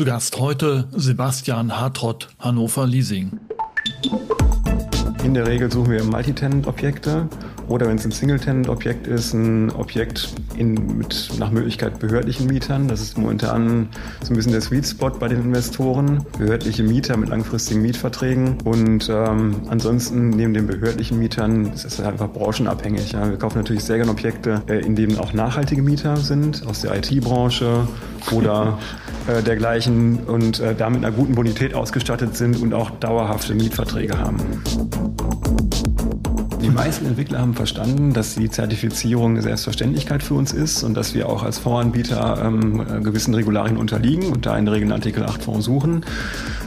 Zu Gast heute Sebastian Hartrott, Hannover Leasing. In der Regel suchen wir Multitenant-Objekte oder wenn es ein Single-Tenant-Objekt ist, ein Objekt in, mit nach Möglichkeit behördlichen Mietern. Das ist momentan so ein bisschen der Sweet Spot bei den Investoren. Behördliche Mieter mit langfristigen Mietverträgen. Und ähm, ansonsten neben den behördlichen Mietern ist es einfach branchenabhängig. Ja. Wir kaufen natürlich sehr gerne Objekte, äh, in denen auch nachhaltige Mieter sind, aus der IT-Branche oder äh, dergleichen und äh, damit einer guten Bonität ausgestattet sind und auch dauerhafte Mietverträge haben. Die meisten Entwickler haben verstanden, dass die Zertifizierung eine Selbstverständlichkeit für uns ist und dass wir auch als Fondsanbieter ähm, äh, gewissen Regularien unterliegen und da in der Regel Artikel 8 Fonds suchen.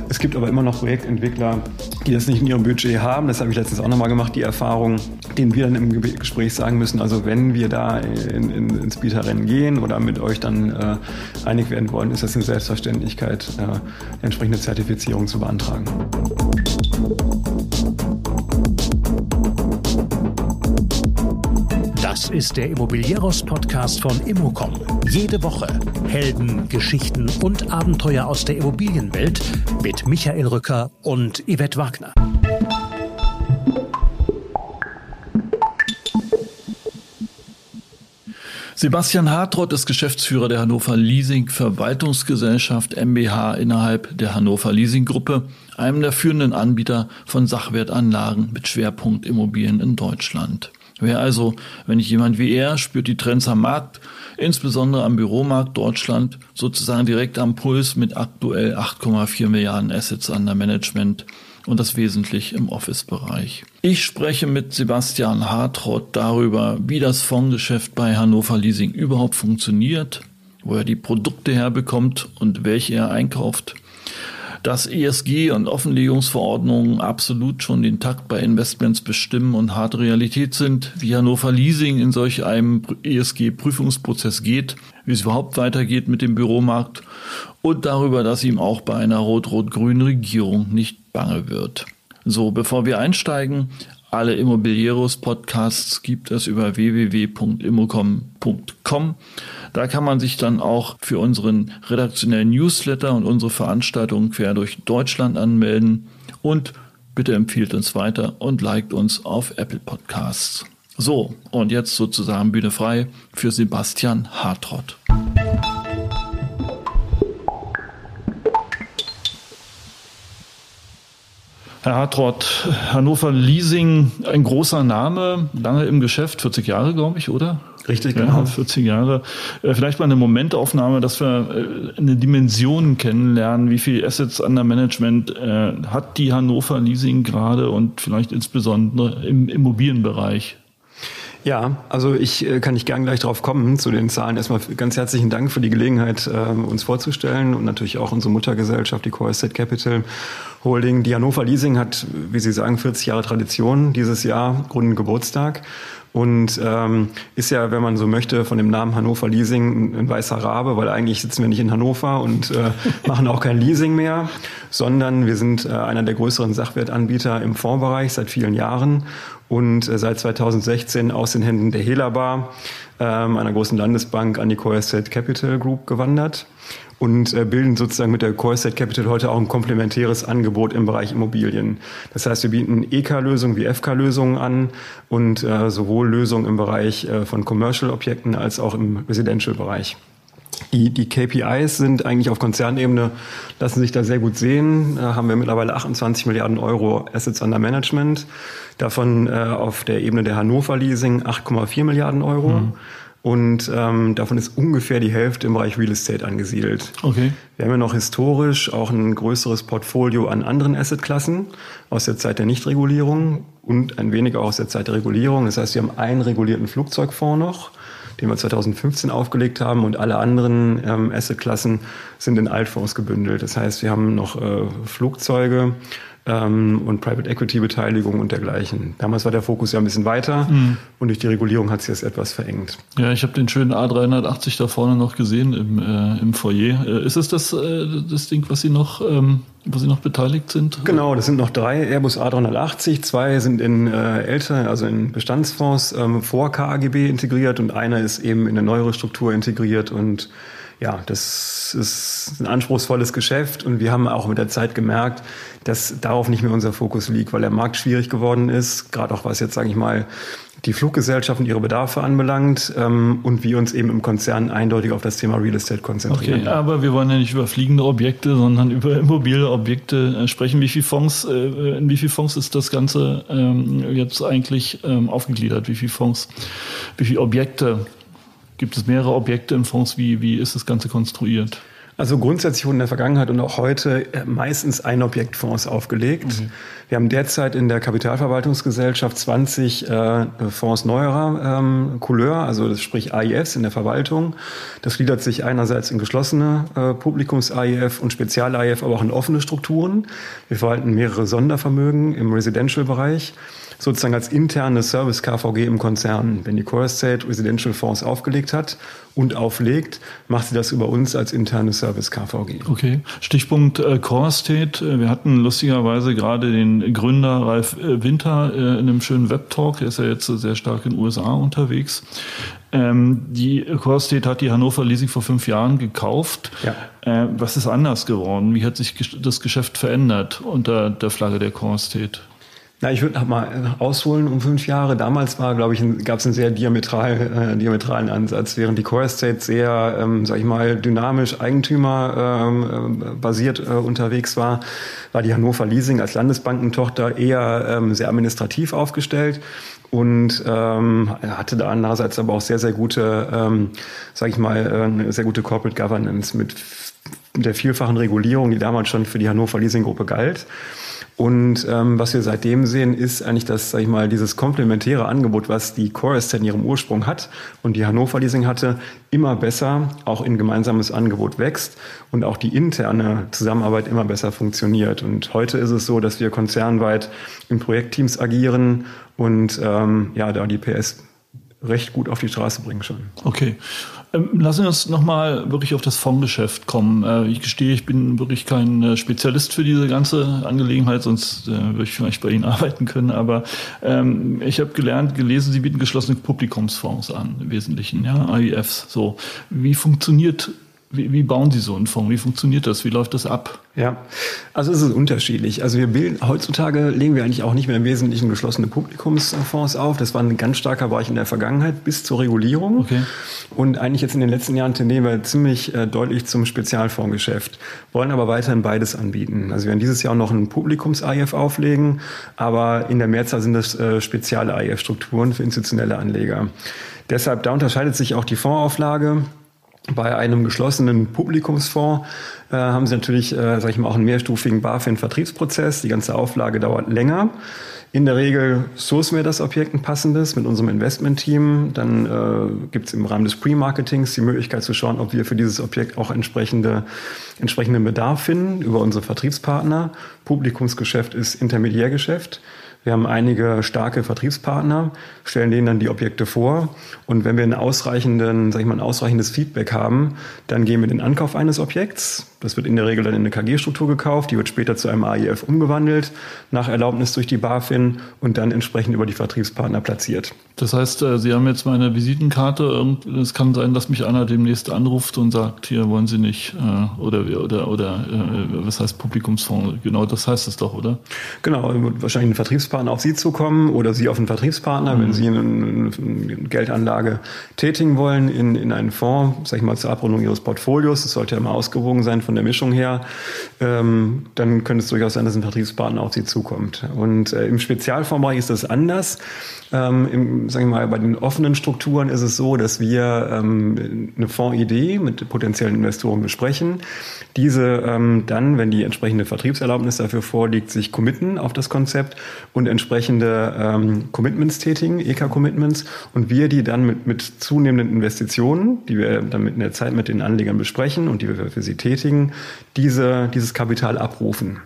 Es gibt aber immer noch Projektentwickler, die das nicht in ihrem Budget haben. Das habe ich letztens auch nochmal gemacht, die Erfahrung, denen wir dann im Gespräch sagen müssen, also wenn wir da in, in, ins Bieterrennen gehen oder mit euch dann äh, einig werden wollen, ist das eine Selbstverständlichkeit, äh, entsprechende Zertifizierung zu beantragen. Ist der Immobilieros-Podcast von Immocom. Jede Woche Helden, Geschichten und Abenteuer aus der Immobilienwelt mit Michael Rücker und Yvette Wagner. Sebastian Hartrott ist Geschäftsführer der Hannover Leasing Verwaltungsgesellschaft MBH innerhalb der Hannover Leasing Gruppe, einem der führenden Anbieter von Sachwertanlagen mit Schwerpunkt Immobilien in Deutschland. Wer also, wenn nicht jemand wie er, spürt die Trends am Markt, insbesondere am Büromarkt Deutschland, sozusagen direkt am Puls mit aktuell 8,4 Milliarden Assets under Management und das wesentlich im Office-Bereich. Ich spreche mit Sebastian Hartrott darüber, wie das Fondsgeschäft bei Hannover Leasing überhaupt funktioniert, wo er die Produkte herbekommt und welche er einkauft, dass ESG und Offenlegungsverordnungen absolut schon den Takt bei Investments bestimmen und harte Realität sind, wie Hannover Leasing in solch einem ESG-Prüfungsprozess geht, wie es überhaupt weitergeht mit dem Büromarkt und darüber, dass ihm auch bei einer rot-rot-grünen Regierung nicht bange wird. So, bevor wir einsteigen, alle Immobilieros Podcasts gibt es über www.immocom.com. Da kann man sich dann auch für unseren redaktionellen Newsletter und unsere Veranstaltungen quer durch Deutschland anmelden. Und bitte empfiehlt uns weiter und liked uns auf Apple Podcasts. So, und jetzt sozusagen Bühne frei für Sebastian Hartrott. Herr Hartrott, Hannover Leasing, ein großer Name, lange im Geschäft, 40 Jahre, glaube ich, oder? Richtig, genau. Ja, 40 Jahre. Äh, vielleicht mal eine Momentaufnahme, dass wir äh, eine Dimension kennenlernen. Wie viel Assets under Management äh, hat die Hannover Leasing gerade und vielleicht insbesondere im Immobilienbereich? Ja, also ich äh, kann nicht gern gleich drauf kommen zu den Zahlen. Erstmal ganz herzlichen Dank für die Gelegenheit, äh, uns vorzustellen und natürlich auch unsere Muttergesellschaft, die Core Estate Capital Holding. Die Hannover Leasing hat, wie Sie sagen, 40 Jahre Tradition dieses Jahr, Gründen Geburtstag. Und ähm, ist ja, wenn man so möchte, von dem Namen Hannover Leasing ein weißer Rabe, weil eigentlich sitzen wir nicht in Hannover und äh, machen auch kein Leasing mehr, sondern wir sind äh, einer der größeren Sachwertanbieter im Fondsbereich seit vielen Jahren und äh, seit 2016 aus den Händen der Helabar, ähm, einer großen Landesbank, an die Core Estate Capital Group gewandert und äh, bilden sozusagen mit der Core Estate Capital heute auch ein komplementäres Angebot im Bereich Immobilien. Das heißt, wir bieten EK-Lösungen wie FK-Lösungen an und äh, sowohl Lösungen im Bereich von Commercial-Objekten als auch im Residential-Bereich. Die, die KPIs sind eigentlich auf Konzernebene, lassen sich da sehr gut sehen. Da haben wir mittlerweile 28 Milliarden Euro Assets under Management. Davon äh, auf der Ebene der Hannover Leasing 8,4 Milliarden Euro. Mhm. Und ähm, davon ist ungefähr die Hälfte im Bereich Real Estate angesiedelt. Okay. Wir haben ja noch historisch auch ein größeres Portfolio an anderen Assetklassen aus der Zeit der Nichtregulierung und ein wenig auch aus der Zeit der Regulierung. Das heißt, wir haben einen regulierten Flugzeugfonds noch den wir 2015 aufgelegt haben und alle anderen ähm, Assetklassen sind in Altfonds gebündelt. Das heißt, wir haben noch äh, Flugzeuge, ähm, und Private Equity Beteiligung und dergleichen. Damals war der Fokus ja ein bisschen weiter mhm. und durch die Regulierung hat sich das etwas verengt. Ja, ich habe den schönen A380 da vorne noch gesehen im, äh, im Foyer. Äh, ist es das, äh, das Ding, was Sie noch, ähm, wo Sie noch beteiligt sind? Genau, das sind noch drei Airbus A380. Zwei sind in äh, älter, also in Bestandsfonds ähm, vor KAGB integriert und einer ist eben in eine neuere Struktur integriert und ja, das ist ein anspruchsvolles Geschäft und wir haben auch mit der Zeit gemerkt, dass darauf nicht mehr unser Fokus liegt, weil der Markt schwierig geworden ist, gerade auch was jetzt, sage ich mal, die Fluggesellschaften ihre Bedarfe anbelangt ähm, und wir uns eben im Konzern eindeutig auf das Thema Real Estate konzentrieren. Okay, aber wir wollen ja nicht über fliegende Objekte, sondern über immobile Objekte äh, sprechen. Wie viele Fonds, äh, in wie viele Fonds ist das Ganze ähm, jetzt eigentlich ähm, aufgegliedert? Wie viele Fonds, wie viele Objekte? Gibt es mehrere Objekte in Fonds? Wie, wie ist das Ganze konstruiert? Also grundsätzlich wurden in der Vergangenheit und auch heute äh, meistens ein Objektfonds aufgelegt. Okay. Wir haben derzeit in der Kapitalverwaltungsgesellschaft 20 äh, Fonds neuerer ähm, Couleur, also das sprich AIFs in der Verwaltung. Das gliedert sich einerseits in geschlossene äh, Publikums-AIF und Spezial-AIF, aber auch in offene Strukturen. Wir verwalten mehrere Sondervermögen im Residential-Bereich sozusagen als interne Service KVG im Konzern. Wenn die Core Estate Residential Fonds aufgelegt hat und auflegt, macht sie das über uns als interne Service KVG. Okay. Stichpunkt äh, Core Estate. Äh, wir hatten lustigerweise gerade den Gründer Ralf äh, Winter äh, in einem schönen Web-Talk. Er ist ja jetzt sehr stark in den USA unterwegs. Ähm, die Core Estate hat die Hannover Leasing vor fünf Jahren gekauft. Ja. Äh, was ist anders geworden? Wie hat sich das Geschäft verändert unter der Flagge der Core Estate? Na, ich würde mal äh, ausholen um fünf Jahre. Damals war, glaube ich, gab es einen sehr diametral, äh, diametralen Ansatz, während die Core Estate sehr, ähm, sag ich mal, dynamisch Eigentümer ähm, äh, äh, unterwegs war, war die Hannover Leasing als Landesbankentochter eher ähm, sehr administrativ aufgestellt und ähm, hatte da andererseits aber auch sehr, sehr gute, ähm, sage ich mal, äh, sehr gute Corporate Governance mit der vielfachen Regulierung, die damals schon für die Hannover Leasing Gruppe galt. Und ähm, was wir seitdem sehen, ist eigentlich, dass, sag ich mal, dieses komplementäre Angebot, was die Estate in ihrem Ursprung hat und die Hannover Leasing hatte, immer besser auch in gemeinsames Angebot wächst und auch die interne Zusammenarbeit immer besser funktioniert. Und heute ist es so, dass wir konzernweit in Projektteams agieren und ähm, ja, da die PS recht gut auf die Straße bringen schon. Okay. Ähm, lassen wir uns nochmal wirklich auf das Fondsgeschäft kommen. Äh, ich gestehe, ich bin wirklich kein äh, Spezialist für diese ganze Angelegenheit, sonst äh, würde ich vielleicht bei Ihnen arbeiten können. Aber ähm, ich habe gelernt, gelesen, Sie bieten geschlossene Publikumsfonds an, im Wesentlichen, ja, AIFs. So, wie funktioniert wie, wie bauen Sie so einen Fonds? Wie funktioniert das? Wie läuft das ab? Ja, also es ist unterschiedlich. Also wir bilden, heutzutage legen wir eigentlich auch nicht mehr im Wesentlichen geschlossene Publikumsfonds auf. Das war ein ganz starker Bereich in der Vergangenheit bis zur Regulierung. Okay. Und eigentlich jetzt in den letzten Jahren tendieren wir ziemlich äh, deutlich zum Spezialfondsgeschäft, wollen aber weiterhin beides anbieten. Also wir werden dieses Jahr noch einen Publikums-IF auflegen, aber in der Mehrzahl sind das äh, spezielle IF-Strukturen für institutionelle Anleger. Deshalb, da unterscheidet sich auch die Fondsauflage. Bei einem geschlossenen Publikumsfonds äh, haben Sie natürlich, äh, sage ich mal, auch einen mehrstufigen BaFin-Vertriebsprozess. Die ganze Auflage dauert länger. In der Regel sourcen wir das Objekt ein passendes mit unserem Investment-Team. Dann äh, gibt es im Rahmen des Pre-Marketings die Möglichkeit zu schauen, ob wir für dieses Objekt auch entsprechende, entsprechenden Bedarf finden über unsere Vertriebspartner. Publikumsgeschäft ist Intermediärgeschäft. Wir haben einige starke Vertriebspartner, stellen denen dann die Objekte vor. Und wenn wir einen ausreichenden, sag ich mal, ein ausreichendes Feedback haben, dann gehen wir den Ankauf eines Objekts. Das wird in der Regel dann in eine KG-Struktur gekauft. Die wird später zu einem AIF umgewandelt, nach Erlaubnis durch die BaFin und dann entsprechend über die Vertriebspartner platziert. Das heißt, äh, Sie haben jetzt meine Visitenkarte. Es kann sein, dass mich einer demnächst anruft und sagt, hier wollen Sie nicht, äh, oder, oder, oder, äh, was heißt Publikumsfonds? Genau, das heißt es doch, oder? Genau, wahrscheinlich ein Vertriebspartner auf Sie zukommen oder Sie auf einen Vertriebspartner, mhm. wenn Sie eine, eine Geldanlage tätigen wollen in, in einen Fonds, sag ich mal, zur Abrundung Ihres Portfolios. Das sollte ja immer ausgewogen sein von der Mischung her. Ähm, dann könnte es durchaus sein, dass ein Vertriebspartner auf Sie zukommt. Und äh, im Spezialfondsbereich ist das anders. Ähm, im, sagen wir mal, bei den offenen Strukturen ist es so, dass wir ähm, eine Fondsidee mit potenziellen Investoren besprechen. Diese ähm, dann, wenn die entsprechende Vertriebserlaubnis dafür vorliegt, sich committen auf das Konzept und entsprechende ähm, Commitments tätigen, EK-Commitments, und wir die dann mit, mit zunehmenden Investitionen, die wir dann mit in der Zeit mit den Anlegern besprechen und die wir für sie tätigen, diese, dieses Kapital abrufen.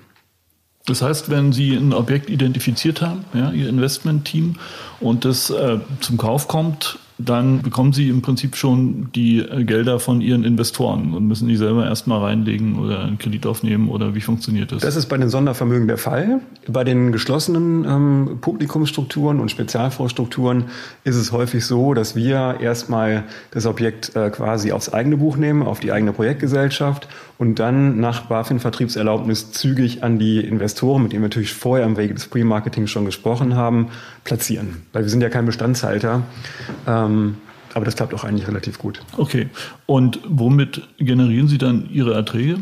Das heißt, wenn Sie ein Objekt identifiziert haben, ja, Ihr Investmentteam, und das äh, zum Kauf kommt, dann bekommen Sie im Prinzip schon die äh, Gelder von Ihren Investoren und müssen die selber erstmal reinlegen oder einen Kredit aufnehmen oder wie funktioniert das? Das ist bei den Sondervermögen der Fall. Bei den geschlossenen ähm, Publikumsstrukturen und Spezialfondsstrukturen ist es häufig so, dass wir erstmal das Objekt äh, quasi aufs eigene Buch nehmen, auf die eigene Projektgesellschaft und dann nach BaFin-Vertriebserlaubnis zügig an die Investoren, mit denen wir natürlich vorher im Wege des Pre-Marketing schon gesprochen haben, platzieren. Weil wir sind ja kein Bestandshalter. Ähm, aber das klappt auch eigentlich relativ gut. Okay. Und womit generieren Sie dann Ihre Erträge?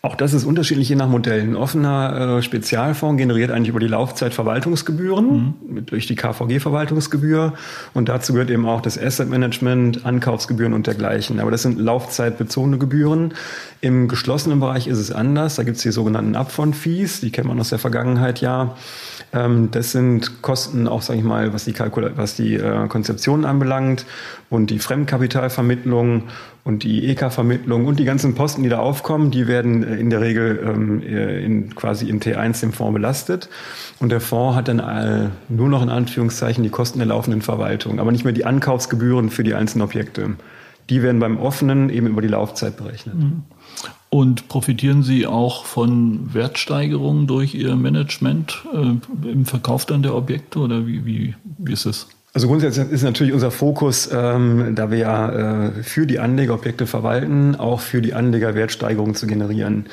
Auch das ist unterschiedlich je nach Modell. Ein offener äh, Spezialfonds generiert eigentlich über die Laufzeit Verwaltungsgebühren mhm. durch die KVG-Verwaltungsgebühr und dazu gehört eben auch das Asset Management, Ankaufsgebühren und dergleichen. Aber das sind laufzeitbezogene Gebühren. Im geschlossenen Bereich ist es anders. Da gibt es die sogenannten Upfront-Fees, die kennt man aus der Vergangenheit ja. Ähm, das sind Kosten auch, sage ich mal, was die, Kalkula was die äh, Konzeption anbelangt und die Fremdkapitalvermittlung und die EK-Vermittlung und die ganzen Posten, die da aufkommen, die werden äh, in der Regel ähm, äh, in, quasi in T1 dem Fonds belastet. Und der Fonds hat dann äh, nur noch in Anführungszeichen die Kosten der laufenden Verwaltung, aber nicht mehr die Ankaufsgebühren für die einzelnen Objekte. Die werden beim offenen eben über die Laufzeit berechnet. Mhm. Und profitieren Sie auch von Wertsteigerungen durch Ihr Management äh, im Verkauf dann der Objekte oder wie, wie, wie ist es? Also grundsätzlich ist natürlich unser Fokus, ähm, da wir ja äh, für die Anlegerobjekte verwalten, auch für die Anleger Wertsteigerungen zu generieren.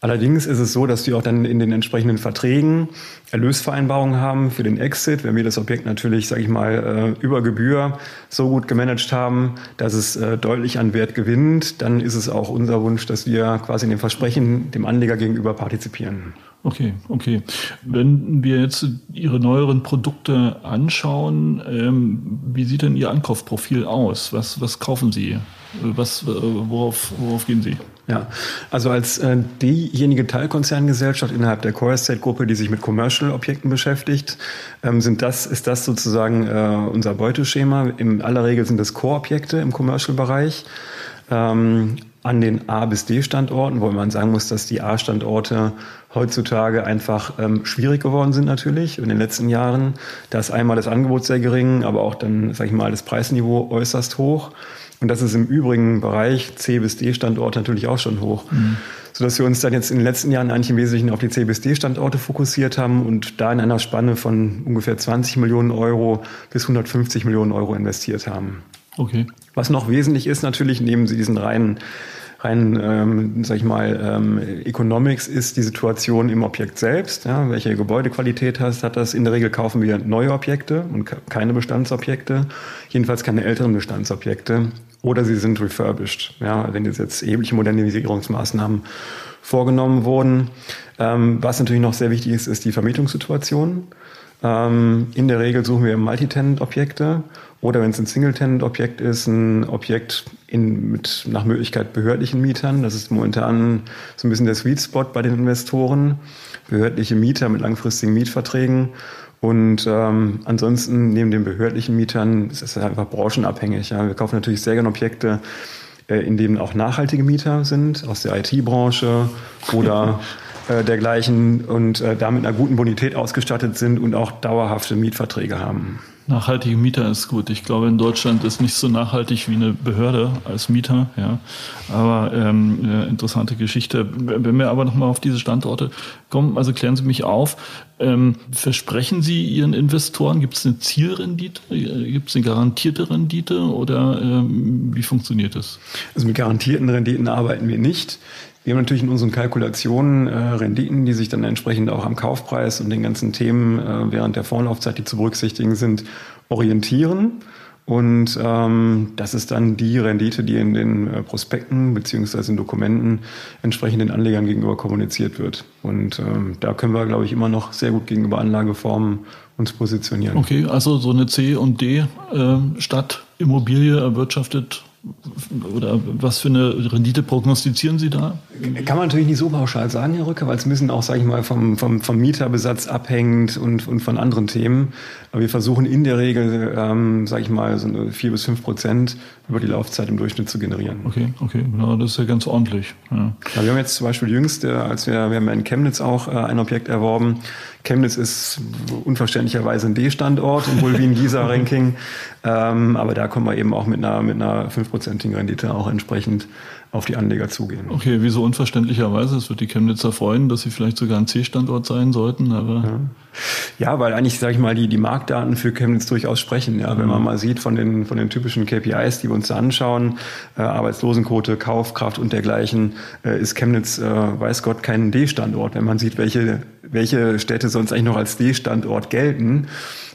Allerdings ist es so, dass wir auch dann in den entsprechenden Verträgen Erlösvereinbarungen haben für den Exit. Wenn wir das Objekt natürlich, sage ich mal, äh, über Gebühr so gut gemanagt haben, dass es äh, deutlich an Wert gewinnt, dann ist es auch unser Wunsch, dass wir quasi in dem Versprechen dem Anleger gegenüber partizipieren. Okay, okay. Wenn wir jetzt Ihre neueren Produkte anschauen, ähm, wie sieht denn Ihr Ankaufprofil aus? Was, was kaufen Sie? Was, worauf, worauf gehen Sie? Ja, also als äh, diejenige Teilkonzerngesellschaft innerhalb der Core Estate Gruppe, die sich mit Commercial-Objekten beschäftigt, ähm, sind das, ist das sozusagen äh, unser Beuteschema. In aller Regel sind das Core-Objekte im Commercial-Bereich. Ähm, an den A bis D Standorten, wo man sagen muss, dass die A-Standorte heutzutage einfach ähm, schwierig geworden sind natürlich in den letzten Jahren. Da ist einmal das Angebot sehr gering, aber auch dann, sage ich mal, das Preisniveau äußerst hoch. Und das ist im übrigen Bereich C bis D Standorte natürlich auch schon hoch. Mhm. Sodass wir uns dann jetzt in den letzten Jahren eigentlich im Wesentlichen auf die C bis D Standorte fokussiert haben und da in einer Spanne von ungefähr 20 Millionen Euro bis 150 Millionen Euro investiert haben. Okay. Was noch wesentlich ist natürlich neben diesen reinen rein, ähm, sag ich mal, ähm, Economics ist die Situation im Objekt selbst. Ja, welche Gebäudequalität hast, hat das? In der Regel kaufen wir neue Objekte und keine Bestandsobjekte, jedenfalls keine älteren Bestandsobjekte. Oder sie sind refurbished, ja, wenn jetzt, erhebliche Modernisierungsmaßnahmen vorgenommen wurden. Ähm, was natürlich noch sehr wichtig ist, ist die Vermietungssituation. Ähm, in der Regel suchen wir Multitenant-Objekte oder wenn es ein Single-Tenant-Objekt ist, ein Objekt in, mit nach Möglichkeit behördlichen Mietern. Das ist momentan so ein bisschen der Sweet Spot bei den Investoren. Behördliche Mieter mit langfristigen Mietverträgen. Und ähm, ansonsten neben den behördlichen Mietern ist es einfach branchenabhängig. Ja. Wir kaufen natürlich sehr gerne Objekte, äh, in denen auch nachhaltige Mieter sind, aus der IT-Branche oder äh, dergleichen und äh, damit einer guten Bonität ausgestattet sind und auch dauerhafte Mietverträge haben. Nachhaltige Mieter ist gut. Ich glaube, in Deutschland ist nicht so nachhaltig wie eine Behörde als Mieter. Ja, aber ähm, interessante Geschichte. Wenn wir aber nochmal auf diese Standorte kommen, also klären Sie mich auf. Ähm, versprechen Sie Ihren Investoren, gibt es eine Zielrendite, gibt es eine garantierte Rendite oder ähm, wie funktioniert das? Also mit garantierten Renditen arbeiten wir nicht. Wir haben natürlich in unseren Kalkulationen äh, Renditen, die sich dann entsprechend auch am Kaufpreis und den ganzen Themen äh, während der Vorlaufzeit, die zu berücksichtigen sind, orientieren. Und ähm, das ist dann die Rendite, die in den äh, Prospekten beziehungsweise in Dokumenten entsprechend den Anlegern gegenüber kommuniziert wird. Und ähm, da können wir, glaube ich, immer noch sehr gut gegenüber Anlageformen uns positionieren. Okay, also so eine C und D äh, Stadt Immobilie erwirtschaftet oder was für eine Rendite prognostizieren Sie da? Kann man natürlich nicht so pauschal sagen, Herr Rücker, weil es müssen auch, sage ich mal, vom, vom, vom Mieterbesatz abhängt und, und von anderen Themen. Aber wir versuchen in der Regel, ähm, sage ich mal, so eine vier bis fünf Prozent über die Laufzeit im Durchschnitt zu generieren. Okay, okay, ja, das ist ja ganz ordentlich. Ja. Ja, wir haben jetzt zum Beispiel jüngst, als wir, wir haben in Chemnitz auch äh, ein Objekt erworben. Chemnitz ist unverständlicherweise ein D-Standort im Bulwin-Gießer-Ranking. ähm, aber da kommen wir eben auch mit einer, mit einer fünfprozentigen Rendite auch entsprechend auf die Anleger zugehen. Okay, wieso unverständlicherweise? Es wird die Chemnitzer freuen, dass sie vielleicht sogar ein C-Standort sein sollten, aber. Ja. ja, weil eigentlich, sage ich mal, die, die Marktdaten für Chemnitz durchaus sprechen. Ja, mhm. wenn man mal sieht von den, von den typischen KPIs, die wir uns da anschauen, äh, Arbeitslosenquote, Kaufkraft und dergleichen, äh, ist Chemnitz, äh, weiß Gott, kein D-Standort. Wenn man sieht, welche, welche Städte sonst eigentlich noch als D-Standort gelten.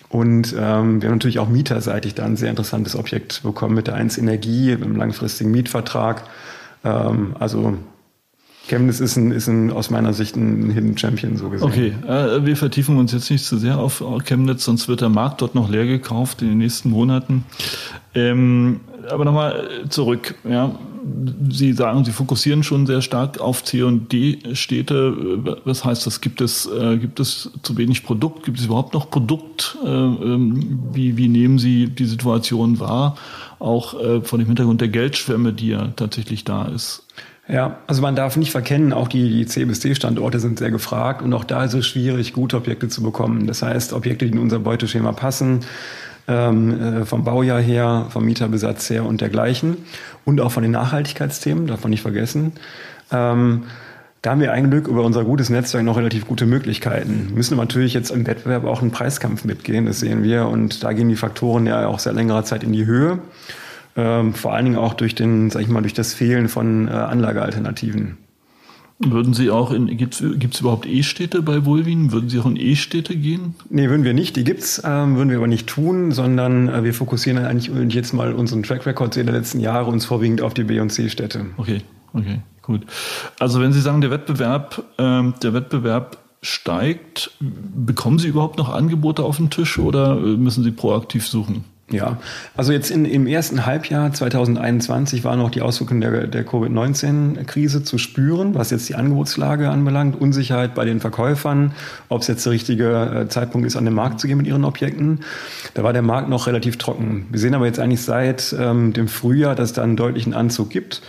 Und ähm, wir haben natürlich auch mieterseitig da ein sehr interessantes Objekt bekommen mit der 1 Energie, im langfristigen Mietvertrag. Ähm, also Chemnitz ist, ein, ist ein, aus meiner Sicht ein Hidden Champion, so gesehen. Okay, äh, wir vertiefen uns jetzt nicht zu sehr auf Chemnitz, sonst wird der Markt dort noch leer gekauft in den nächsten Monaten. Ähm, aber nochmal zurück. Ja. Sie sagen, Sie fokussieren schon sehr stark auf C und D-Städte. Was heißt das? Gibt es, äh, gibt es zu wenig Produkt? Gibt es überhaupt noch Produkt? Äh, ähm, wie, wie nehmen Sie die Situation wahr? Auch äh, von dem Hintergrund der Geldschwemme, die ja tatsächlich da ist. Ja, also man darf nicht verkennen, auch die, die C bis D-Standorte sind sehr gefragt und auch da ist es schwierig, gute Objekte zu bekommen. Das heißt, Objekte, die in unser Beuteschema passen, ähm, äh, vom Baujahr her, vom Mieterbesatz her und dergleichen und auch von den Nachhaltigkeitsthemen, darf man nicht vergessen. Ähm, da haben wir ein Glück über unser gutes Netzwerk noch relativ gute Möglichkeiten. Müssen natürlich jetzt im Wettbewerb auch einen Preiskampf mitgehen, das sehen wir. Und da gehen die Faktoren ja auch seit längerer Zeit in die Höhe. Ähm, vor allen Dingen auch durch den, sag ich mal, durch das Fehlen von äh, Anlagealternativen. Würden Sie auch in, gibt es überhaupt E-Städte bei Vulvin? Würden Sie auch in E-Städte gehen? Nee, würden wir nicht. Die gibt's, ähm, würden wir aber nicht tun, sondern äh, wir fokussieren eigentlich jetzt mal unseren Track Record der letzten Jahre uns vorwiegend auf die B- und C-Städte. Okay, okay, gut. Also wenn Sie sagen, der Wettbewerb, ähm, der Wettbewerb steigt, bekommen Sie überhaupt noch Angebote auf den Tisch oder äh, müssen Sie proaktiv suchen? Ja, also jetzt in, im ersten Halbjahr 2021 war noch die Auswirkungen der, der Covid-19-Krise zu spüren, was jetzt die Angebotslage anbelangt. Unsicherheit bei den Verkäufern, ob es jetzt der richtige äh, Zeitpunkt ist, an den Markt zu gehen mit ihren Objekten. Da war der Markt noch relativ trocken. Wir sehen aber jetzt eigentlich seit ähm, dem Frühjahr, dass da einen deutlichen Anzug gibt.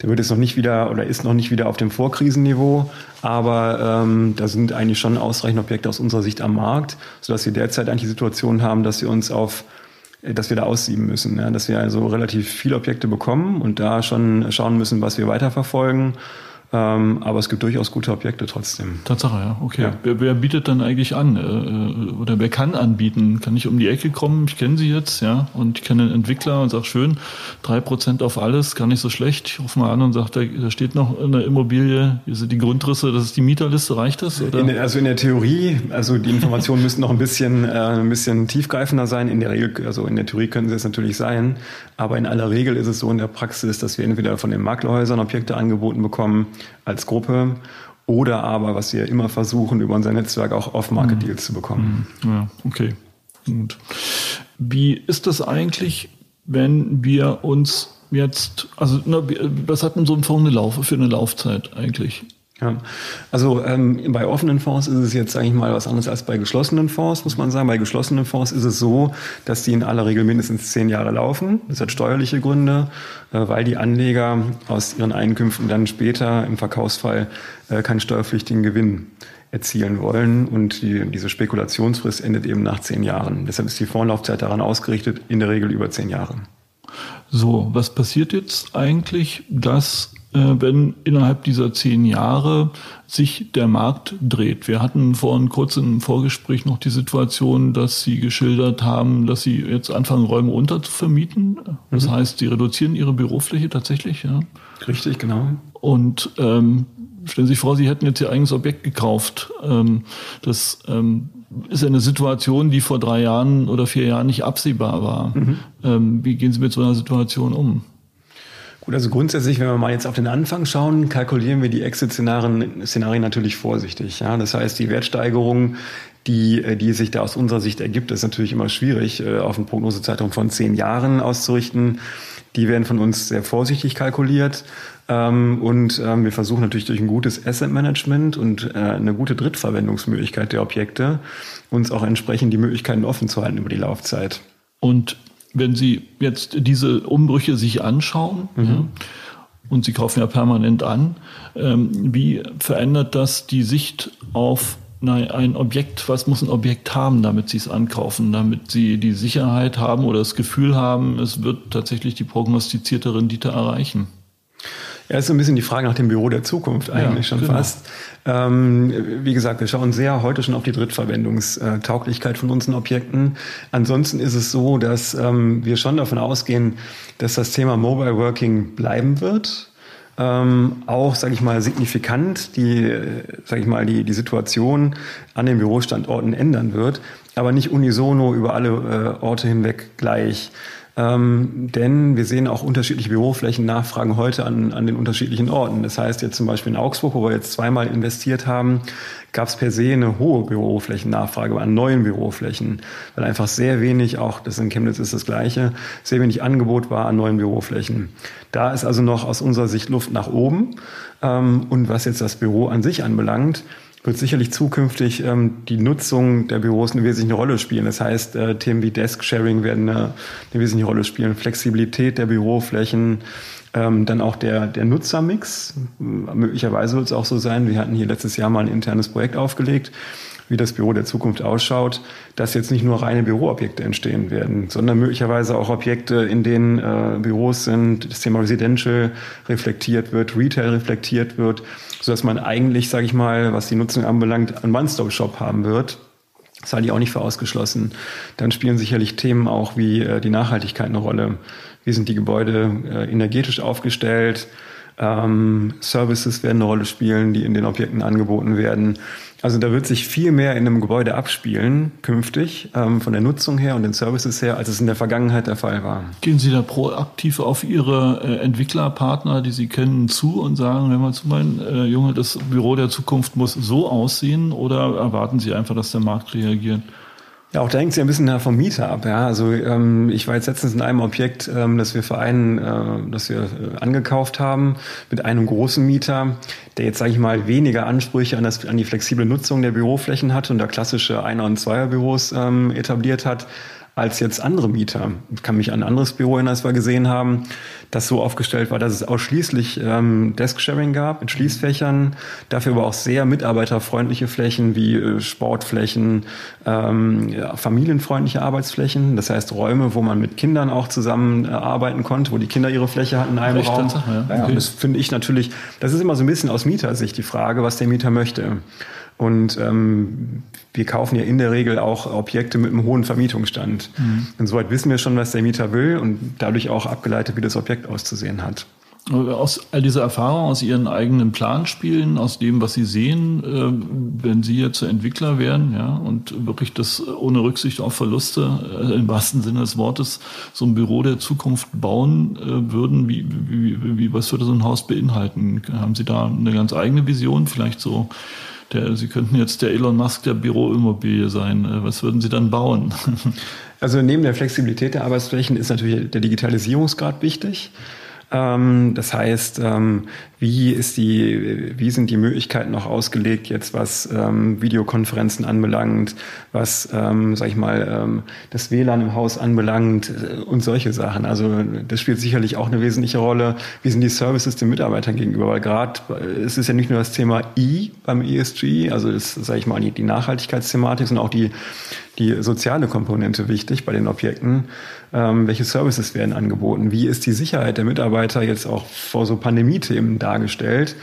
Der wird jetzt noch nicht wieder oder ist noch nicht wieder auf dem Vorkrisenniveau, aber ähm, da sind eigentlich schon ausreichend Objekte aus unserer Sicht am Markt, sodass wir derzeit eigentlich die Situation haben, dass wir uns auf dass wir da aussieben müssen, ja, dass wir also relativ viele Objekte bekommen und da schon schauen müssen, was wir weiterverfolgen ähm, aber es gibt durchaus gute Objekte trotzdem. Tatsache, ja. Okay. Ja. Wer, wer, bietet dann eigentlich an? Äh, oder wer kann anbieten? Kann ich um die Ecke kommen? Ich kenne sie jetzt, ja. Und ich kenne einen Entwickler und sage, schön, drei Prozent auf alles, gar nicht so schlecht. Ich rufe mal an und sage, da, da steht noch eine Immobilie, hier sind die Grundrisse, das ist die Mieterliste, reicht das? In, also in der Theorie, also die Informationen müssen noch ein bisschen, äh, ein bisschen tiefgreifender sein. In der Regel, also in der Theorie können sie es natürlich sein. Aber in aller Regel ist es so in der Praxis, dass wir entweder von den Maklerhäusern Objekte angeboten bekommen, als Gruppe oder aber, was wir immer versuchen, über unser Netzwerk auch Off-Market-Deals mhm. zu bekommen. Mhm. Ja, okay. Gut. Wie ist das eigentlich, wenn wir uns jetzt, also was hat denn so ein Fonds eine Lauf, für eine Laufzeit eigentlich? Ja, also ähm, bei offenen Fonds ist es jetzt, sage ich mal, was anderes als bei geschlossenen Fonds, muss man sagen. Bei geschlossenen Fonds ist es so, dass die in aller Regel mindestens zehn Jahre laufen. Das hat steuerliche Gründe, äh, weil die Anleger aus ihren Einkünften dann später im Verkaufsfall äh, keinen steuerpflichtigen Gewinn erzielen wollen. Und die, diese Spekulationsfrist endet eben nach zehn Jahren. Deshalb ist die Fondslaufzeit daran ausgerichtet, in der Regel über zehn Jahre. So, was passiert jetzt eigentlich, dass wenn innerhalb dieser zehn Jahre sich der Markt dreht. Wir hatten vorhin kurz im Vorgespräch noch die Situation, dass Sie geschildert haben, dass Sie jetzt anfangen, Räume unterzuvermieten. Das mhm. heißt, Sie reduzieren Ihre Bürofläche tatsächlich, ja? Richtig, genau. Und ähm, stellen Sie sich vor, Sie hätten jetzt Ihr eigenes Objekt gekauft. Ähm, das ähm, ist eine Situation, die vor drei Jahren oder vier Jahren nicht absehbar war. Mhm. Ähm, wie gehen Sie mit so einer Situation um? Gut, also grundsätzlich, wenn wir mal jetzt auf den Anfang schauen, kalkulieren wir die Exit-Szenarien Szenarien natürlich vorsichtig. Ja? Das heißt, die Wertsteigerung, die, äh, die sich da aus unserer Sicht ergibt, ist natürlich immer schwierig, äh, auf einen Prognosezeitraum von zehn Jahren auszurichten. Die werden von uns sehr vorsichtig kalkuliert. Ähm, und ähm, wir versuchen natürlich durch ein gutes Asset Management und äh, eine gute Drittverwendungsmöglichkeit der Objekte uns auch entsprechend die Möglichkeiten offen zu halten über die Laufzeit. Und wenn Sie jetzt diese Umbrüche sich anschauen, mhm. und Sie kaufen ja permanent an, ähm, wie verändert das die Sicht auf ein Objekt, was muss ein Objekt haben, damit sie es ankaufen, damit sie die Sicherheit haben oder das Gefühl haben, es wird tatsächlich die prognostizierte Rendite erreichen? Ja, ist so ein bisschen die Frage nach dem Büro der Zukunft eigentlich ja, schon genau. fast. Ähm, wie gesagt, wir schauen sehr heute schon auf die Drittverwendungstauglichkeit von unseren Objekten. Ansonsten ist es so, dass ähm, wir schon davon ausgehen, dass das Thema Mobile Working bleiben wird ähm, auch, sage ich mal, signifikant die, sage ich mal, die, die Situation an den Bürostandorten ändern wird, aber nicht unisono über alle äh, Orte hinweg gleich. Ähm, denn wir sehen auch unterschiedliche Büroflächen-Nachfragen heute an, an den unterschiedlichen Orten. Das heißt jetzt zum Beispiel in Augsburg, wo wir jetzt zweimal investiert haben, gab es per se eine hohe Büroflächennachfrage an neuen Büroflächen, weil einfach sehr wenig, auch das in Chemnitz ist das Gleiche, sehr wenig Angebot war an neuen Büroflächen. Da ist also noch aus unserer Sicht Luft nach oben. Ähm, und was jetzt das Büro an sich anbelangt, wird sicherlich zukünftig ähm, die Nutzung der Büros eine wesentliche Rolle spielen. Das heißt, äh, Themen wie Desk-Sharing werden eine, eine wesentliche Rolle spielen. Flexibilität der Büroflächen, ähm, dann auch der, der Nutzermix. Möglicherweise wird es auch so sein, wir hatten hier letztes Jahr mal ein internes Projekt aufgelegt, wie das Büro der Zukunft ausschaut, dass jetzt nicht nur reine Büroobjekte entstehen werden, sondern möglicherweise auch Objekte, in denen äh, Büros sind, das Thema Residential reflektiert wird, Retail reflektiert wird, sodass man eigentlich, sage ich mal, was die Nutzung anbelangt, einen One-Stop-Shop haben wird. Das halte ich auch nicht für ausgeschlossen. Dann spielen sicherlich Themen auch wie äh, die Nachhaltigkeit eine Rolle. Wie sind die Gebäude äh, energetisch aufgestellt? Ähm, Services werden eine Rolle spielen, die in den Objekten angeboten werden. Also da wird sich viel mehr in einem Gebäude abspielen künftig ähm, von der Nutzung her und den Services her, als es in der Vergangenheit der Fall war. Gehen Sie da proaktiv auf Ihre äh, Entwicklerpartner, die Sie kennen, zu und sagen, wenn man zu meinen äh, Junge, das Büro der Zukunft muss so aussehen oder erwarten Sie einfach, dass der Markt reagiert? Ja, auch da hängt es ja ein bisschen vom Mieter ab. Ja, also ähm, ich war jetzt letztens in einem Objekt, ähm, das wir für einen, äh, das wir äh, angekauft haben, mit einem großen Mieter, der jetzt sage ich mal weniger Ansprüche an, das, an die flexible Nutzung der Büroflächen hat und da klassische Einer- und Zweierbüros ähm, etabliert hat, als jetzt andere Mieter. Ich kann mich an ein anderes Büro erinnern, das wir gesehen haben, das so aufgestellt war, dass es ausschließlich ähm, Desk-Sharing gab mit Schließfächern, dafür aber auch sehr mitarbeiterfreundliche Flächen wie äh, Sportflächen, ähm, ja, familienfreundliche Arbeitsflächen, das heißt Räume, wo man mit Kindern auch zusammen äh, arbeiten konnte, wo die Kinder ihre Fläche hatten in einem Recht Raum. Ja. Ja, okay. das finde ich natürlich, das ist immer so ein bisschen aus Mietersicht die Frage, was der Mieter möchte. Und ähm, wir kaufen ja in der Regel auch Objekte mit einem hohen Vermietungsstand. Mhm. Insoweit wissen wir schon, was der Mieter will und dadurch auch abgeleitet, wie das Objekt auszusehen hat. Aus all dieser Erfahrung, aus Ihren eigenen Planspielen, aus dem, was Sie sehen, äh, wenn Sie jetzt Entwickler wären, ja, und wirklich das ohne Rücksicht auf Verluste, äh, im wahrsten Sinne des Wortes, so ein Büro der Zukunft bauen äh, würden, wie, wie, wie, was würde so ein Haus beinhalten? Haben Sie da eine ganz eigene Vision, vielleicht so der, Sie könnten jetzt der Elon Musk der Büroimmobilie sein. Äh, was würden Sie dann bauen? Also neben der Flexibilität der Arbeitsflächen ist natürlich der Digitalisierungsgrad wichtig. Ähm, das heißt, ähm, wie, ist die, wie sind die Möglichkeiten noch ausgelegt jetzt, was ähm, Videokonferenzen anbelangt, was, ähm, sag ich mal, das WLAN im Haus anbelangt äh, und solche Sachen. Also das spielt sicherlich auch eine wesentliche Rolle. Wie sind die Services den Mitarbeitern gegenüber? Weil gerade äh, es ist ja nicht nur das Thema I beim ESG, also das, sage ich mal, die Nachhaltigkeitsthematik, sondern auch die, die soziale Komponente wichtig bei den Objekten. Ähm, welche Services werden angeboten? Wie ist die Sicherheit der Mitarbeiter jetzt auch vor so Pandemie-Themen dargestellt?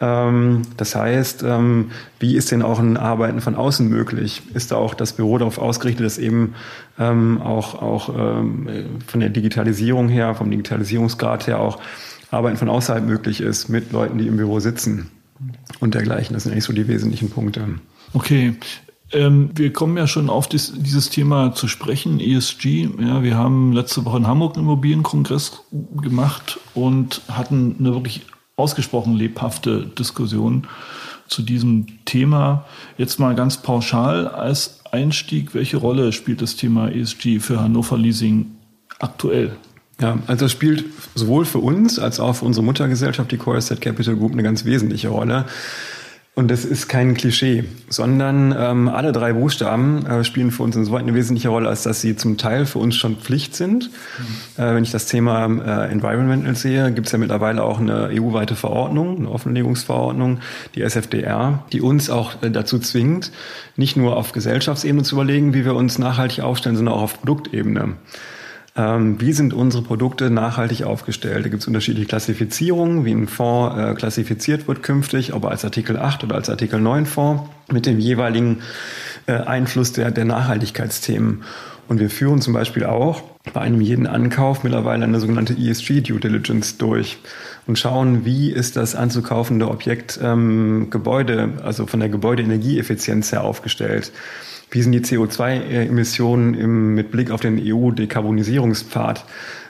Ähm, das heißt, ähm, wie ist denn auch ein Arbeiten von außen möglich? Ist da auch das Büro darauf ausgerichtet, dass eben ähm, auch, auch von der Digitalisierung her, vom Digitalisierungsgrad her auch Arbeiten von außerhalb möglich ist mit Leuten, die im Büro sitzen und dergleichen? Das sind eigentlich so die wesentlichen Punkte. Okay, ähm, wir kommen ja schon auf das, dieses Thema zu sprechen, ESG. Ja, wir haben letzte Woche in Hamburg einen Immobilienkongress gemacht und hatten eine wirklich ausgesprochen lebhafte Diskussion zu diesem Thema. Jetzt mal ganz pauschal als Einstieg, welche Rolle spielt das Thema ESG für Hannover Leasing aktuell? Ja, also das spielt sowohl für uns als auch für unsere Muttergesellschaft, die Core Asset Capital Group, eine ganz wesentliche Rolle. Und das ist kein Klischee, sondern ähm, alle drei Buchstaben äh, spielen für uns insoweit eine wesentliche Rolle, als dass sie zum Teil für uns schon Pflicht sind. Mhm. Äh, wenn ich das Thema äh, Environmental sehe, gibt es ja mittlerweile auch eine EU-weite Verordnung, eine Offenlegungsverordnung, die SFDR, die uns auch äh, dazu zwingt, nicht nur auf Gesellschaftsebene zu überlegen, wie wir uns nachhaltig aufstellen, sondern auch auf Produktebene. Ähm, wie sind unsere Produkte nachhaltig aufgestellt? Da gibt es unterschiedliche Klassifizierungen, wie ein Fonds äh, klassifiziert wird künftig, ob als Artikel 8 oder als Artikel 9 Fonds, mit dem jeweiligen äh, Einfluss der, der Nachhaltigkeitsthemen. Und wir führen zum Beispiel auch bei einem jeden Ankauf mittlerweile eine sogenannte ESG Due Diligence durch und schauen, wie ist das anzukaufende Objekt ähm, Gebäude, also von der Gebäudeenergieeffizienz her aufgestellt. Wie sind die CO2-Emissionen mit Blick auf den EU-Dekarbonisierungspfad?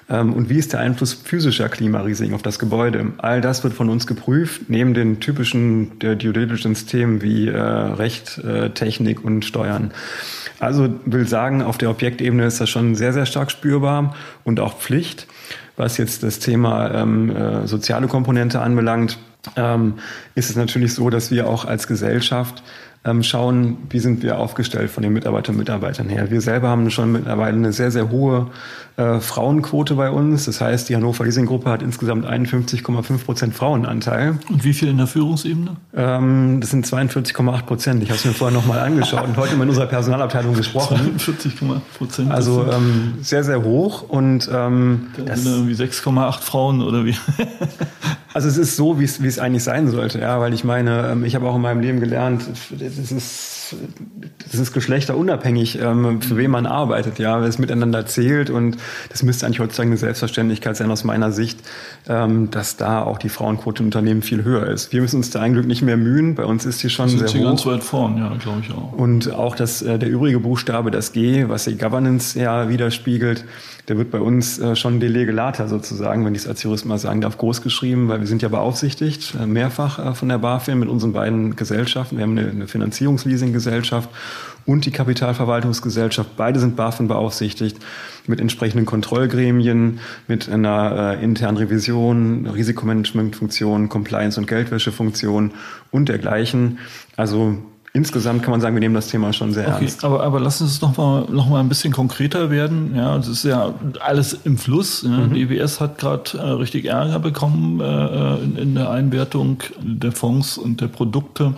Ähm, und wie ist der Einfluss physischer Klimarisiken auf das Gebäude? All das wird von uns geprüft, neben den typischen Due Diligence-Themen wie äh, Recht, äh, Technik und Steuern. Also will sagen, auf der Objektebene ist das schon sehr, sehr stark spürbar und auch Pflicht. Was jetzt das Thema ähm, äh, soziale Komponente anbelangt, ähm, ist es natürlich so, dass wir auch als Gesellschaft ähm, schauen, wie sind wir aufgestellt von den Mitarbeiterinnen und Mitarbeitern her. Wir selber haben schon mittlerweile eine sehr, sehr hohe äh, Frauenquote bei uns. Das heißt, die Hannover Leasing Gruppe hat insgesamt 51,5 Prozent Frauenanteil. Und wie viel in der Führungsebene? Ähm, das sind 42,8 Prozent. Ich habe es mir vorher nochmal angeschaut und heute in unserer Personalabteilung gesprochen. 42,8 Prozent. Also ähm, sehr, sehr hoch. Und ähm, das sind irgendwie 6,8 Frauen oder wie? Also es ist so, wie es, wie es eigentlich sein sollte, ja, weil ich meine, ähm, ich habe auch in meinem Leben gelernt, das ist, das ist geschlechterunabhängig, ähm, für wen man arbeitet, ja, wer es miteinander zählt und das müsste eigentlich heutzutage eine Selbstverständlichkeit sein aus meiner Sicht, ähm, dass da auch die Frauenquote im Unternehmen viel höher ist. Wir müssen uns da eigentlich nicht mehr mühen, bei uns ist sie schon sehr hoch. ganz weit vorn, ja, glaube ich auch. Und auch das, äh, der übrige Buchstabe, das G, was die Governance ja widerspiegelt, der wird bei uns äh, schon de sozusagen, wenn ich es als Jurist mal sagen darf, groß geschrieben, weil wir sind ja beaufsichtigt, äh, mehrfach äh, von der BaFin mit unseren beiden Gesellschaften. Wir haben eine, eine Finanzierungsleasinggesellschaft und die Kapitalverwaltungsgesellschaft. Beide sind BaFin beaufsichtigt mit entsprechenden Kontrollgremien, mit einer äh, internen Revision, Risikomanagementfunktion, Compliance- und Geldwäschefunktion und dergleichen. Also insgesamt kann man sagen, wir nehmen das Thema schon sehr okay, ernst. Aber, aber lass uns noch mal, noch mal ein bisschen konkreter werden. Ja, es ist ja alles im Fluss. Mhm. Die EWS hat gerade äh, richtig Ärger bekommen äh, in, in, der Einwertung der Fonds und der Produkte.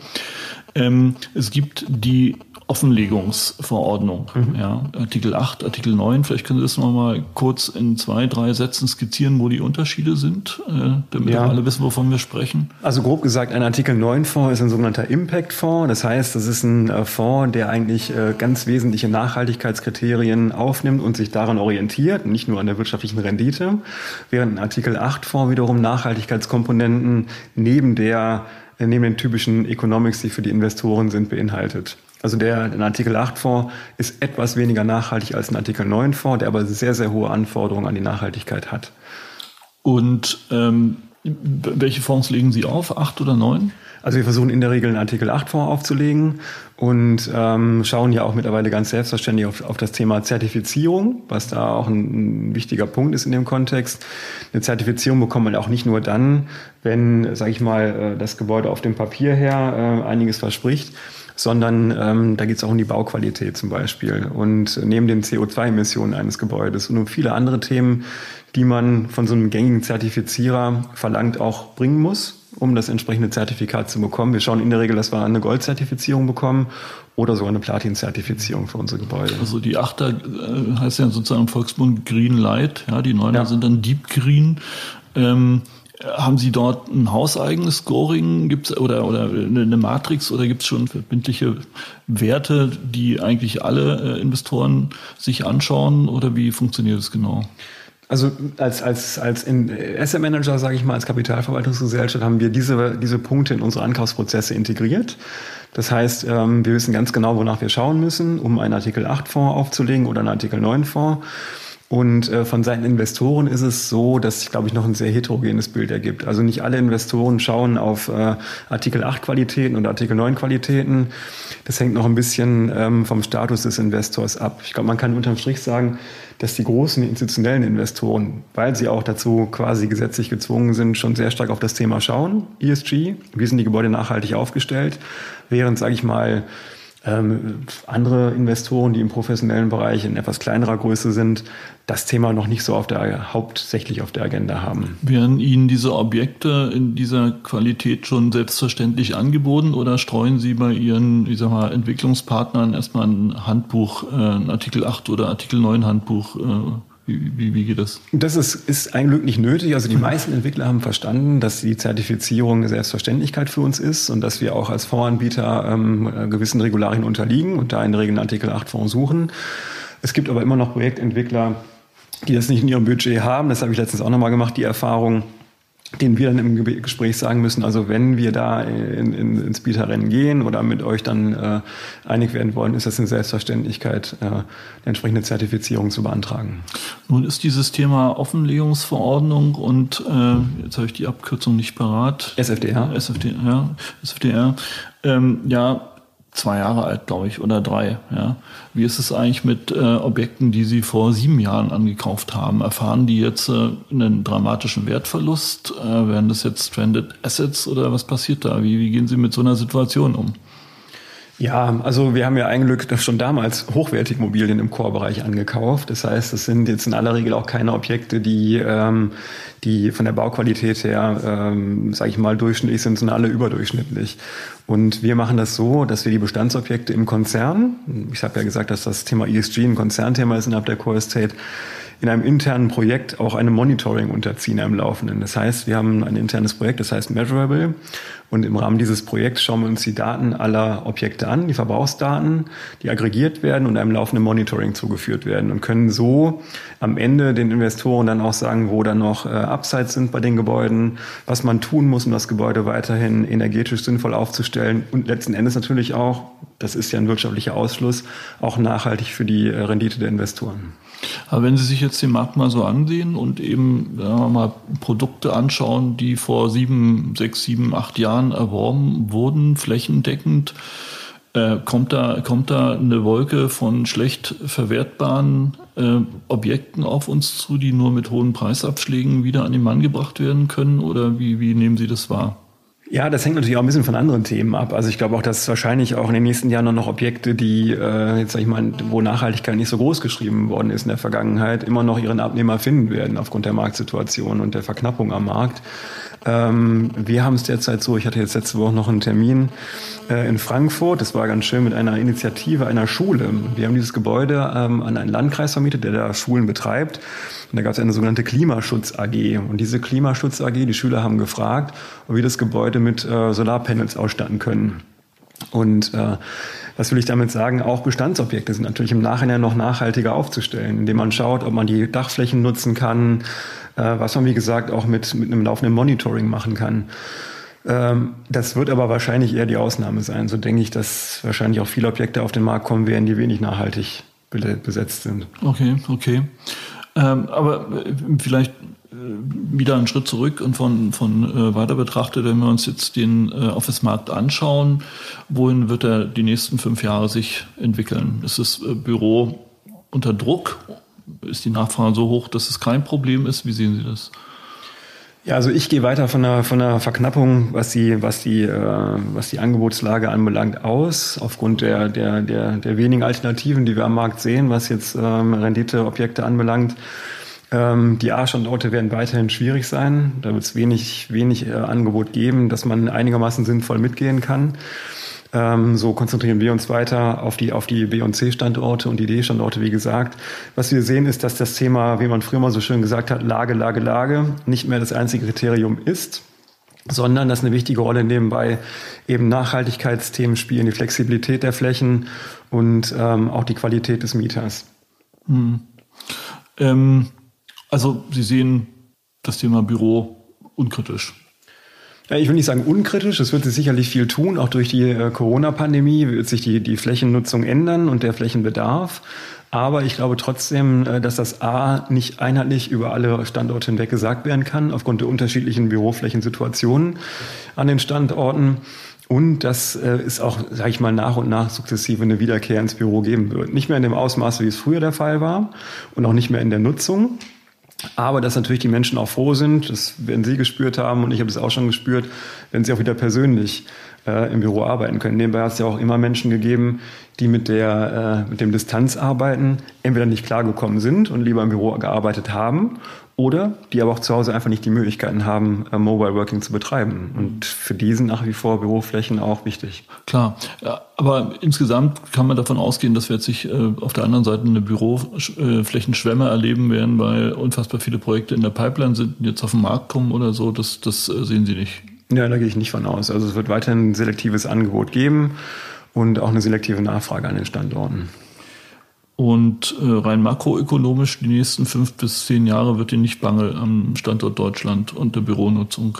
Ähm, es gibt die Offenlegungsverordnung, mhm. ja, Artikel 8, Artikel 9. Vielleicht können Sie das noch mal kurz in zwei, drei Sätzen skizzieren, wo die Unterschiede sind, äh, damit ja. alle wissen, wovon wir sprechen. Also grob gesagt, ein Artikel 9 Fonds ist ein sogenannter Impact Fonds. Das heißt, das ist ein äh, Fonds, der eigentlich äh, ganz wesentliche Nachhaltigkeitskriterien aufnimmt und sich daran orientiert, nicht nur an der wirtschaftlichen Rendite, während ein Artikel 8 Fonds wiederum Nachhaltigkeitskomponenten neben der neben den typischen Economics, die für die Investoren sind, beinhaltet. Also der ein Artikel 8 Fonds ist etwas weniger nachhaltig als ein Artikel 9 Fonds, der aber sehr, sehr hohe Anforderungen an die Nachhaltigkeit hat. Und ähm, welche Fonds legen Sie auf? Acht oder neun? Also wir versuchen in der Regel einen Artikel 8 Fonds aufzulegen und ähm, schauen ja auch mittlerweile ganz selbstverständlich auf, auf das Thema Zertifizierung, was da auch ein, ein, wichtiger Punkt ist in dem Kontext. Eine Zertifizierung bekommt man auch nicht nur dann, wenn, sage ich mal, äh, das Gebäude auf dem Papier her äh, einiges verspricht, sondern ähm, da geht es auch um die Bauqualität zum Beispiel und neben den CO2-Emissionen eines Gebäudes und um viele andere Themen, die man von so einem gängigen Zertifizierer verlangt, auch bringen muss, um das entsprechende Zertifikat zu bekommen. Wir schauen in der Regel, dass wir eine Goldzertifizierung bekommen oder sogar eine Platin-Zertifizierung für unsere Gebäude. Also die Achter äh, heißt ja sozusagen im Volksmund Green Light, ja, die Neuner ja. sind dann Deep Green. Ähm, haben Sie dort ein hauseigenes Scoring gibt's, oder, oder eine Matrix oder gibt es schon verbindliche Werte, die eigentlich alle äh, Investoren sich anschauen oder wie funktioniert das genau? Also als, als, als Asset Manager, sage ich mal, als Kapitalverwaltungsgesellschaft haben wir diese, diese Punkte in unsere Ankaufsprozesse integriert. Das heißt, ähm, wir wissen ganz genau, wonach wir schauen müssen, um einen Artikel 8 Fonds aufzulegen oder einen Artikel 9 Fonds. Und äh, von seinen Investoren ist es so, dass sich, glaube ich, noch ein sehr heterogenes Bild ergibt. Also nicht alle Investoren schauen auf äh, Artikel 8 Qualitäten und Artikel 9 Qualitäten. Das hängt noch ein bisschen ähm, vom Status des Investors ab. Ich glaube, man kann unterm Strich sagen, dass die großen institutionellen Investoren, weil sie auch dazu quasi gesetzlich gezwungen sind, schon sehr stark auf das Thema schauen, ESG, wie sind die Gebäude nachhaltig aufgestellt, während, sage ich mal, ähm, andere Investoren, die im professionellen Bereich in etwas kleinerer Größe sind, das Thema noch nicht so auf der, hauptsächlich auf der Agenda haben. Werden Ihnen diese Objekte in dieser Qualität schon selbstverständlich angeboten oder streuen Sie bei Ihren, ich sag mal, Entwicklungspartnern erstmal ein Handbuch, äh, ein Artikel 8 oder Artikel 9 Handbuch äh, wie, wie, wie, geht das? Das ist, ist ein Glück nicht nötig. Also die meisten Entwickler haben verstanden, dass die Zertifizierung eine Selbstverständlichkeit für uns ist und dass wir auch als Fondsanbieter ähm, gewissen Regularien unterliegen und da in der Regel Artikel 8 Fonds suchen. Es gibt aber immer noch Projektentwickler, die das nicht in ihrem Budget haben. Das habe ich letztens auch nochmal gemacht, die Erfahrung den wir dann im Gespräch sagen müssen, also wenn wir da in, in, ins Bieterrennen gehen oder mit euch dann äh, einig werden wollen, ist das eine Selbstverständlichkeit, äh, eine entsprechende Zertifizierung zu beantragen. Nun ist dieses Thema Offenlegungsverordnung und äh, jetzt habe ich die Abkürzung nicht parat. SFDR. SFDR, SFDR. Ähm, ja, zwei Jahre alt, glaube ich, oder drei. Ja. Wie ist es eigentlich mit äh, Objekten, die Sie vor sieben Jahren angekauft haben? Erfahren die jetzt äh, einen dramatischen Wertverlust? Äh, werden das jetzt Stranded Assets oder was passiert da? Wie, wie gehen Sie mit so einer Situation um? Ja, also wir haben ja ein Glück schon damals hochwertige Immobilien im Core-Bereich angekauft. Das heißt, das sind jetzt in aller Regel auch keine Objekte, die, ähm, die von der Bauqualität her, ähm, sage ich mal, durchschnittlich sind, sondern alle überdurchschnittlich. Und wir machen das so, dass wir die Bestandsobjekte im Konzern, ich habe ja gesagt, dass das Thema ESG ein Konzernthema ist innerhalb der Core Estate, in einem internen Projekt auch einem Monitoring unterziehen am Laufenden. Das heißt, wir haben ein internes Projekt, das heißt Measurable. Und im Rahmen dieses Projekts schauen wir uns die Daten aller Objekte an, die Verbrauchsdaten, die aggregiert werden und einem laufenden Monitoring zugeführt werden und können so am Ende den Investoren dann auch sagen, wo dann noch äh, Upsides sind bei den Gebäuden, was man tun muss, um das Gebäude weiterhin energetisch sinnvoll aufzustellen und letzten Endes natürlich auch, das ist ja ein wirtschaftlicher Ausschluss, auch nachhaltig für die äh, Rendite der Investoren. Aber wenn Sie sich jetzt den Markt mal so ansehen und eben mal, Produkte anschauen, die vor sieben, sechs, sieben, acht Jahren erworben wurden, flächendeckend, äh, kommt, da, kommt da eine Wolke von schlecht verwertbaren äh, Objekten auf uns zu, die nur mit hohen Preisabschlägen wieder an den Mann gebracht werden können? Oder wie, wie nehmen Sie das wahr? Ja, das hängt natürlich auch ein bisschen von anderen Themen ab. Also ich glaube auch, dass wahrscheinlich auch in den nächsten Jahren noch Objekte, die äh, jetzt sag ich mal, wo Nachhaltigkeit nicht so groß geschrieben worden ist in der Vergangenheit, immer noch ihren Abnehmer finden werden aufgrund der Marktsituation und der Verknappung am Markt. Ähm, wir haben es derzeit so, ich hatte jetzt letzte Woche noch einen Termin äh, in Frankfurt, das war ganz schön mit einer Initiative einer Schule. Wir haben dieses Gebäude ähm, an einen Landkreis vermietet, der da Schulen betreibt. Und da gab es eine sogenannte Klimaschutz AG. Und diese Klimaschutz AG, die Schüler haben gefragt, ob wir das Gebäude mit äh, Solarpanels ausstatten können. Und äh, was will ich damit sagen? Auch Bestandsobjekte sind natürlich im Nachhinein noch nachhaltiger aufzustellen, indem man schaut, ob man die Dachflächen nutzen kann, äh, was man, wie gesagt, auch mit, mit einem laufenden Monitoring machen kann. Ähm, das wird aber wahrscheinlich eher die Ausnahme sein. So denke ich, dass wahrscheinlich auch viele Objekte auf den Markt kommen werden, die wenig nachhaltig besetzt sind. Okay, okay. Ähm, aber äh, vielleicht wieder einen Schritt zurück und von, von äh, weiter betrachtet, wenn wir uns jetzt den äh, Office-Markt anschauen, wohin wird er die nächsten fünf Jahre sich entwickeln? Ist das äh, Büro unter Druck ist die Nachfrage so hoch, dass es kein Problem ist? Wie sehen Sie das? Ja, also ich gehe weiter von der, von der Verknappung, was die, was die, äh, was die Angebotslage anbelangt, aus, aufgrund der, der, der, der wenigen Alternativen, die wir am Markt sehen, was jetzt ähm, Renditeobjekte anbelangt. Ähm, die A-Standorte werden weiterhin schwierig sein. Da wird es wenig, wenig äh, Angebot geben, dass man einigermaßen sinnvoll mitgehen kann. Ähm, so konzentrieren wir uns weiter auf die, auf die B- und C-Standorte und die D-Standorte, wie gesagt. Was wir sehen, ist, dass das Thema, wie man früher mal so schön gesagt hat, Lage, Lage, Lage, nicht mehr das einzige Kriterium ist sondern dass eine wichtige Rolle nebenbei eben Nachhaltigkeitsthemen spielen, die Flexibilität der Flächen und ähm, auch die Qualität des Mieters. Hm. Ähm, also Sie sehen das Thema Büro unkritisch. Ich will nicht sagen unkritisch, es wird sich sicherlich viel tun. Auch durch die äh, Corona-Pandemie wird sich die, die Flächennutzung ändern und der Flächenbedarf. Aber ich glaube trotzdem, äh, dass das A nicht einheitlich über alle Standorte hinweg gesagt werden kann, aufgrund der unterschiedlichen Büroflächensituationen an den Standorten. Und dass äh, es auch, sage ich mal, nach und nach sukzessive eine Wiederkehr ins Büro geben wird. Nicht mehr in dem Ausmaß, wie es früher der Fall war und auch nicht mehr in der Nutzung. Aber dass natürlich die Menschen auch froh sind, das werden Sie gespürt haben und ich habe es auch schon gespürt, wenn sie auch wieder persönlich äh, im Büro arbeiten können. Nebenbei hat es ja auch immer Menschen gegeben, die mit, der, äh, mit dem Distanzarbeiten entweder nicht klargekommen sind und lieber im Büro gearbeitet haben oder die aber auch zu Hause einfach nicht die Möglichkeiten haben, äh, Mobile Working zu betreiben. Und für die sind nach wie vor Büroflächen auch wichtig. Klar, aber insgesamt kann man davon ausgehen, dass wir jetzt sich äh, auf der anderen Seite eine Büroflächenschwemme erleben werden, weil unfassbar viele Projekte in der Pipeline sind, jetzt auf den Markt kommen oder so. Das, das äh, sehen Sie nicht. Ja, da gehe ich nicht von aus. Also es wird weiterhin ein selektives Angebot geben und auch eine selektive Nachfrage an den Standorten. Und äh, rein makroökonomisch, die nächsten fünf bis zehn Jahre wird Ihnen nicht bange am Standort Deutschland und der Büronutzung.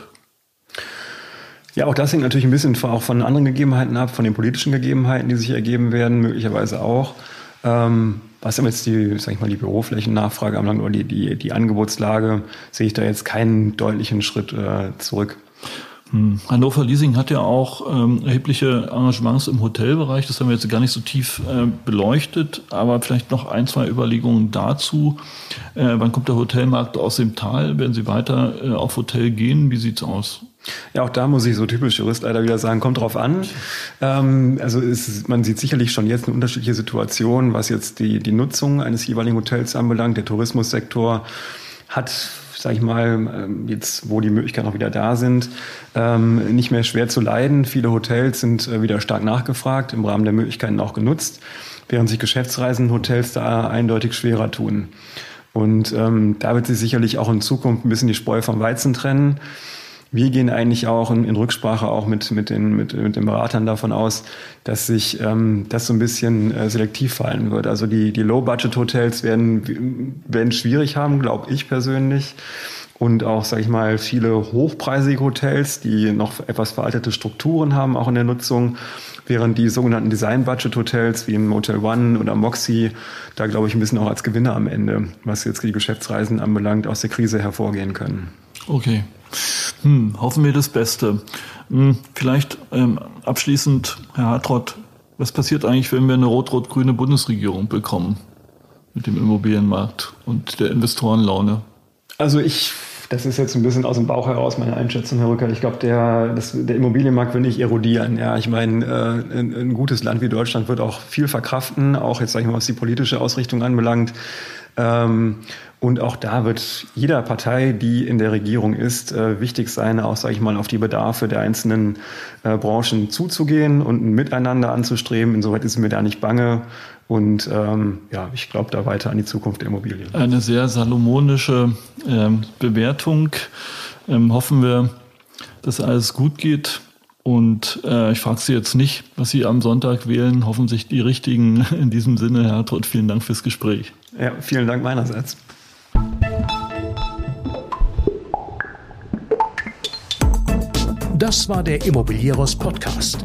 Ja, auch das hängt natürlich ein bisschen auch von anderen Gegebenheiten ab, von den politischen Gegebenheiten, die sich ergeben werden, möglicherweise auch. Ähm, was jetzt die, sag ich mal, die Büroflächennachfrage anbelangt oder die, die, die Angebotslage, sehe ich da jetzt keinen deutlichen Schritt äh, zurück. Hm. Hannover Leasing hat ja auch ähm, erhebliche Engagements im Hotelbereich. Das haben wir jetzt gar nicht so tief äh, beleuchtet, aber vielleicht noch ein, zwei Überlegungen dazu. Äh, wann kommt der Hotelmarkt aus dem Tal? Werden Sie weiter äh, auf Hotel gehen? Wie sieht's aus? Ja, auch da muss ich so typisch Jurist leider wieder sagen, kommt drauf an. Ähm, also ist, man sieht sicherlich schon jetzt eine unterschiedliche Situation, was jetzt die, die Nutzung eines jeweiligen Hotels anbelangt. Der Tourismussektor hat sag ich mal, ähm, jetzt wo die Möglichkeiten auch wieder da sind, ähm, nicht mehr schwer zu leiden. Viele Hotels sind äh, wieder stark nachgefragt, im Rahmen der Möglichkeiten auch genutzt, während sich Geschäftsreisen-Hotels da eindeutig schwerer tun. Und ähm, da wird sich sicherlich auch in Zukunft ein bisschen die Spreu vom Weizen trennen. Wir gehen eigentlich auch in, in Rücksprache auch mit, mit, den, mit, mit den Beratern davon aus, dass sich ähm, das so ein bisschen äh, selektiv fallen wird. Also die, die Low-Budget-Hotels werden, werden schwierig haben, glaube ich persönlich. Und auch, sage ich mal, viele hochpreisige Hotels, die noch etwas veraltete Strukturen haben, auch in der Nutzung, während die sogenannten Design-Budget-Hotels wie im Motel One oder Moxie da, glaube ich, ein bisschen auch als Gewinner am Ende, was jetzt die Geschäftsreisen anbelangt, aus der Krise hervorgehen können. Okay. Hm, hoffen wir das Beste. Hm, vielleicht ähm, abschließend, Herr Hartrott, was passiert eigentlich, wenn wir eine rot-rot-grüne Bundesregierung bekommen mit dem Immobilienmarkt und der Investorenlaune? Also ich, das ist jetzt ein bisschen aus dem Bauch heraus meine Einschätzung, Herr Rücker. Ich glaube, der, der Immobilienmarkt will nicht erodieren. Ja, ich meine, äh, ein, ein gutes Land wie Deutschland wird auch viel verkraften, auch jetzt sage ich mal, was die politische Ausrichtung anbelangt. Ähm, und auch da wird jeder Partei, die in der Regierung ist, äh, wichtig sein, auch, sage ich mal, auf die Bedarfe der einzelnen äh, Branchen zuzugehen und ein Miteinander anzustreben. Insoweit ist mir da nicht bange. Und ähm, ja, ich glaube da weiter an die Zukunft der Immobilien. Eine sehr salomonische ähm, Bewertung. Ähm, hoffen wir, dass alles gut geht. Und äh, ich frage Sie jetzt nicht, was Sie am Sonntag wählen. Hoffen sich die richtigen. In diesem Sinne, Herr Trott, vielen Dank fürs Gespräch. Ja, vielen Dank meinerseits. Das war der Immobilieros Podcast.